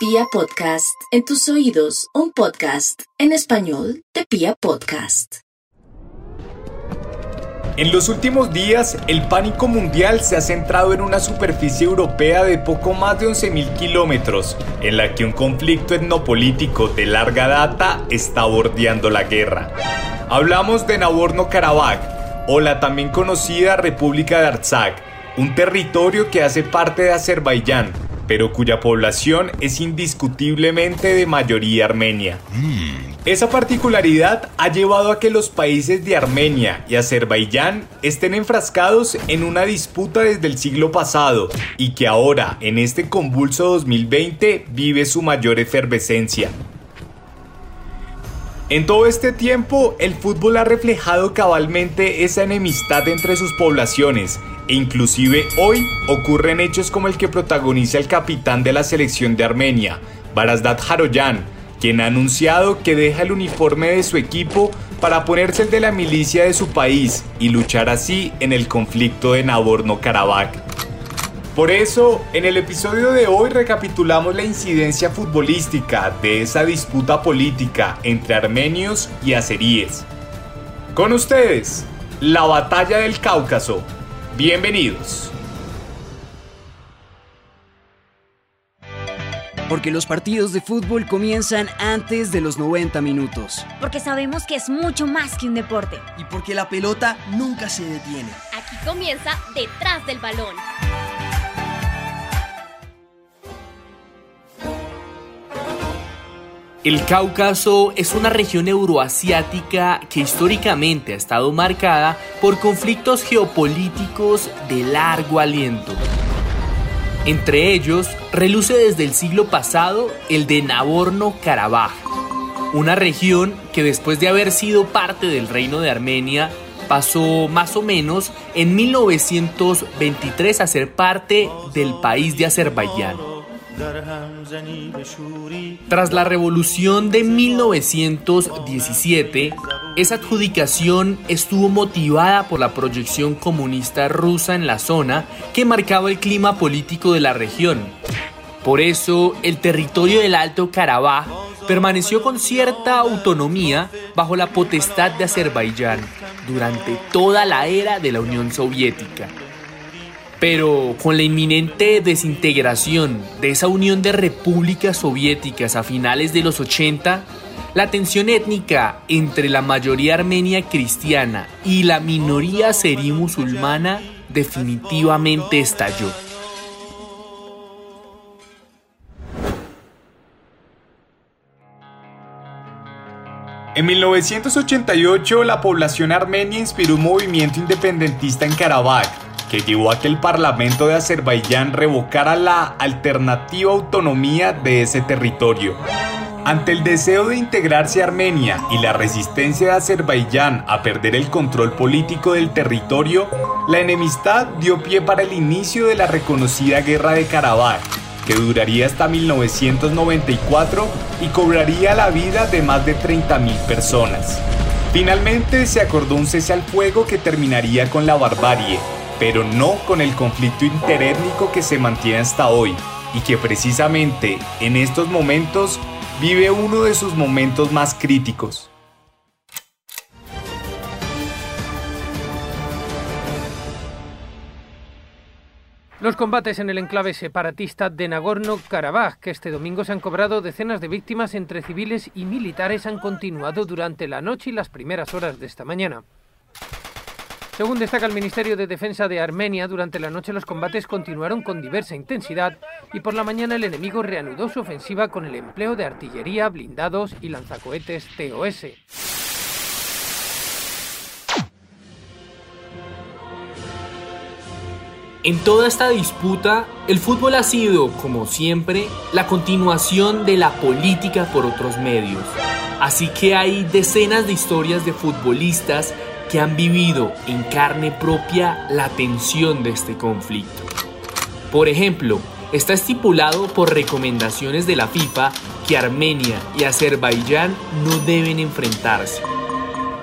Pia Podcast, en tus oídos, un podcast en español de Pia Podcast. En los últimos días, el pánico mundial se ha centrado en una superficie europea de poco más de 11.000 kilómetros, en la que un conflicto etnopolítico de larga data está bordeando la guerra. Hablamos de Nagorno-Karabaj, o la también conocida República de Artsakh, un territorio que hace parte de Azerbaiyán, pero cuya población es indiscutiblemente de mayoría armenia. Esa particularidad ha llevado a que los países de Armenia y Azerbaiyán estén enfrascados en una disputa desde el siglo pasado y que ahora, en este convulso 2020, vive su mayor efervescencia. En todo este tiempo, el fútbol ha reflejado cabalmente esa enemistad entre sus poblaciones, inclusive hoy ocurren hechos como el que protagoniza el capitán de la selección de Armenia, Barazdat Haroyan, quien ha anunciado que deja el uniforme de su equipo para ponerse el de la milicia de su país y luchar así en el conflicto de Nagorno-Karabaj. Por eso, en el episodio de hoy recapitulamos la incidencia futbolística de esa disputa política entre armenios y azeríes. Con ustedes, la batalla del Cáucaso. Bienvenidos. Porque los partidos de fútbol comienzan antes de los 90 minutos. Porque sabemos que es mucho más que un deporte. Y porque la pelota nunca se detiene. Aquí comienza detrás del balón. El Cáucaso es una región euroasiática que históricamente ha estado marcada por conflictos geopolíticos de largo aliento. Entre ellos, reluce desde el siglo pasado el de Nagorno-Karabaj, una región que después de haber sido parte del reino de Armenia, pasó más o menos en 1923 a ser parte del país de Azerbaiyán. Tras la revolución de 1917, esa adjudicación estuvo motivada por la proyección comunista rusa en la zona que marcaba el clima político de la región. Por eso, el territorio del Alto Karabaj permaneció con cierta autonomía bajo la potestad de Azerbaiyán durante toda la era de la Unión Soviética. Pero con la inminente desintegración de esa unión de repúblicas soviéticas a finales de los 80, la tensión étnica entre la mayoría armenia cristiana y la minoría serí musulmana definitivamente estalló. En 1988 la población armenia inspiró un movimiento independentista en Karabaj que llevó a que el Parlamento de Azerbaiyán revocara la alternativa autonomía de ese territorio. Ante el deseo de integrarse a Armenia y la resistencia de Azerbaiyán a perder el control político del territorio, la enemistad dio pie para el inicio de la reconocida Guerra de Karabaj, que duraría hasta 1994 y cobraría la vida de más de 30.000 personas. Finalmente se acordó un cese al fuego que terminaría con la barbarie, pero no con el conflicto interétnico que se mantiene hasta hoy y que precisamente en estos momentos vive uno de sus momentos más críticos. Los combates en el enclave separatista de Nagorno-Karabaj, que este domingo se han cobrado decenas de víctimas entre civiles y militares, han continuado durante la noche y las primeras horas de esta mañana. Según destaca el Ministerio de Defensa de Armenia, durante la noche los combates continuaron con diversa intensidad y por la mañana el enemigo reanudó su ofensiva con el empleo de artillería, blindados y lanzacohetes TOS. En toda esta disputa, el fútbol ha sido, como siempre, la continuación de la política por otros medios. Así que hay decenas de historias de futbolistas que han vivido en carne propia la tensión de este conflicto. Por ejemplo, está estipulado por recomendaciones de la FIFA que Armenia y Azerbaiyán no deben enfrentarse.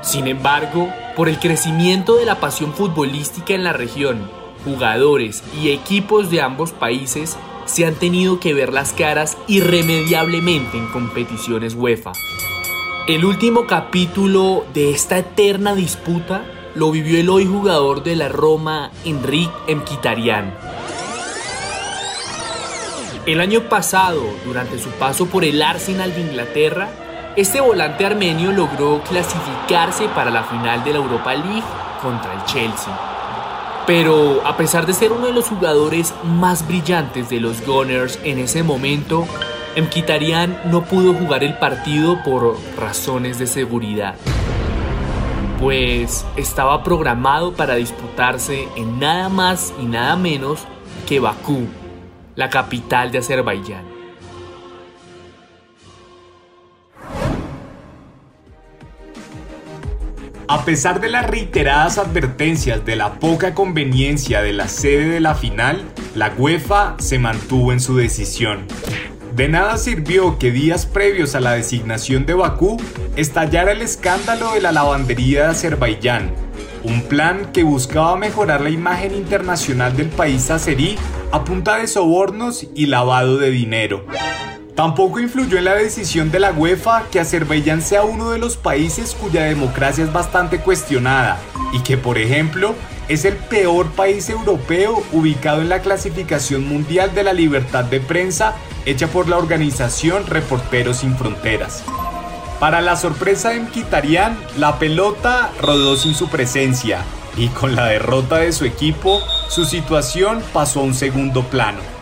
Sin embargo, por el crecimiento de la pasión futbolística en la región, jugadores y equipos de ambos países se han tenido que ver las caras irremediablemente en competiciones UEFA. El último capítulo de esta eterna disputa lo vivió el hoy jugador de la Roma, Enrique Mkhitaryan. El año pasado, durante su paso por el Arsenal de Inglaterra, este volante armenio logró clasificarse para la final de la Europa League contra el Chelsea. Pero a pesar de ser uno de los jugadores más brillantes de los Gunners en ese momento, Mkhitaryan no pudo jugar el partido por razones de seguridad. Pues estaba programado para disputarse en nada más y nada menos que Bakú, la capital de Azerbaiyán. A pesar de las reiteradas advertencias de la poca conveniencia de la sede de la final, la UEFA se mantuvo en su decisión. De nada sirvió que días previos a la designación de Bakú estallara el escándalo de la lavandería de Azerbaiyán, un plan que buscaba mejorar la imagen internacional del país azerí a punta de sobornos y lavado de dinero. Tampoco influyó en la decisión de la UEFA que Azerbaiyán sea uno de los países cuya democracia es bastante cuestionada y que, por ejemplo, es el peor país europeo ubicado en la clasificación mundial de la libertad de prensa hecha por la organización Reporteros Sin Fronteras. Para la sorpresa de Mkhitaryan, la pelota rodó sin su presencia y con la derrota de su equipo, su situación pasó a un segundo plano.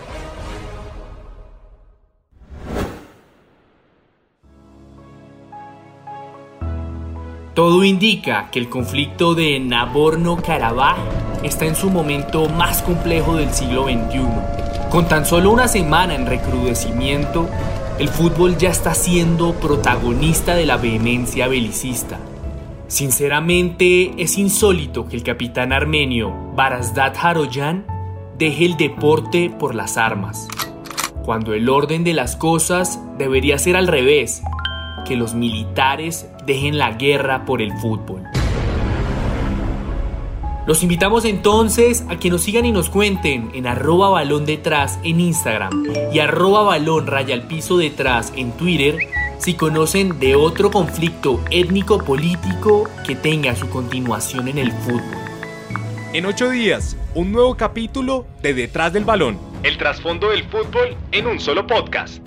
Todo indica que el conflicto de Nagorno-Karabaj está en su momento más complejo del siglo XXI. Con tan solo una semana en recrudecimiento, el fútbol ya está siendo protagonista de la vehemencia belicista. Sinceramente, es insólito que el capitán armenio Barazdat Haroyan deje el deporte por las armas, cuando el orden de las cosas debería ser al revés, que los militares dejen la guerra por el fútbol. Los invitamos entonces a que nos sigan y nos cuenten en arroba balón detrás en Instagram y arroba balón raya al piso detrás en Twitter si conocen de otro conflicto étnico político que tenga su continuación en el fútbol. En ocho días, un nuevo capítulo de Detrás del Balón. El trasfondo del fútbol en un solo podcast.